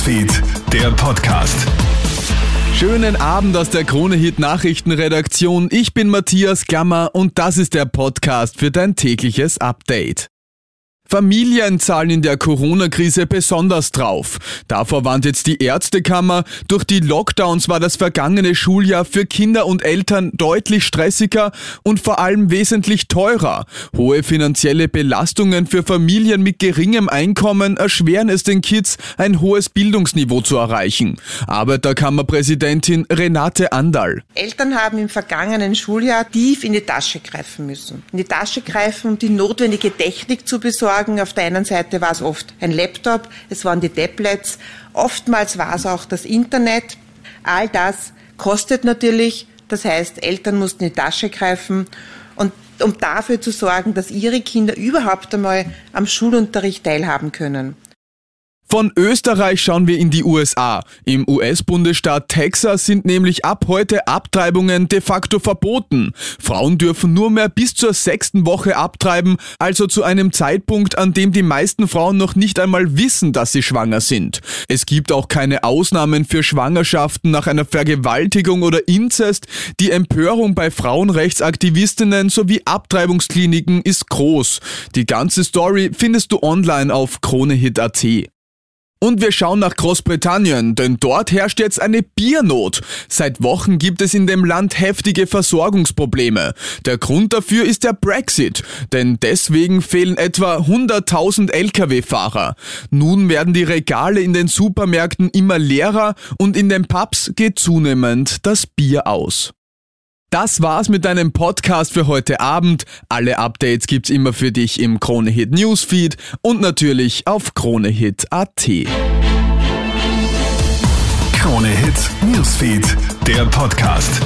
Newsfeed, der Podcast. Schönen Abend aus der Krone-Hit Nachrichtenredaktion. Ich bin Matthias Klammer und das ist der Podcast für dein tägliches Update. Familien zahlen in der Corona-Krise besonders drauf. Davor warnt jetzt die Ärztekammer. Durch die Lockdowns war das vergangene Schuljahr für Kinder und Eltern deutlich stressiger und vor allem wesentlich teurer. Hohe finanzielle Belastungen für Familien mit geringem Einkommen erschweren es den Kids, ein hohes Bildungsniveau zu erreichen. Arbeiterkammerpräsidentin Renate Andal. Eltern haben im vergangenen Schuljahr tief in die Tasche greifen müssen. In die Tasche greifen, um die notwendige Technik zu besorgen sagen, auf der einen Seite war es oft ein Laptop, es waren die Tablets, oftmals war es auch das Internet. All das kostet natürlich, das heißt, Eltern mussten in die Tasche greifen und um dafür zu sorgen, dass ihre Kinder überhaupt einmal am Schulunterricht teilhaben können. Von Österreich schauen wir in die USA. Im US-Bundesstaat Texas sind nämlich ab heute Abtreibungen de facto verboten. Frauen dürfen nur mehr bis zur sechsten Woche abtreiben, also zu einem Zeitpunkt, an dem die meisten Frauen noch nicht einmal wissen, dass sie schwanger sind. Es gibt auch keine Ausnahmen für Schwangerschaften nach einer Vergewaltigung oder Inzest. Die Empörung bei Frauenrechtsaktivistinnen sowie Abtreibungskliniken ist groß. Die ganze Story findest du online auf kronehit.at. Und wir schauen nach Großbritannien, denn dort herrscht jetzt eine Biernot. Seit Wochen gibt es in dem Land heftige Versorgungsprobleme. Der Grund dafür ist der Brexit, denn deswegen fehlen etwa 100.000 Lkw-Fahrer. Nun werden die Regale in den Supermärkten immer leerer und in den Pubs geht zunehmend das Bier aus. Das war's mit deinem Podcast für heute Abend. Alle Updates gibt's immer für dich im Kronehit Newsfeed und natürlich auf kronehit.at. Kronehit Newsfeed, der Podcast.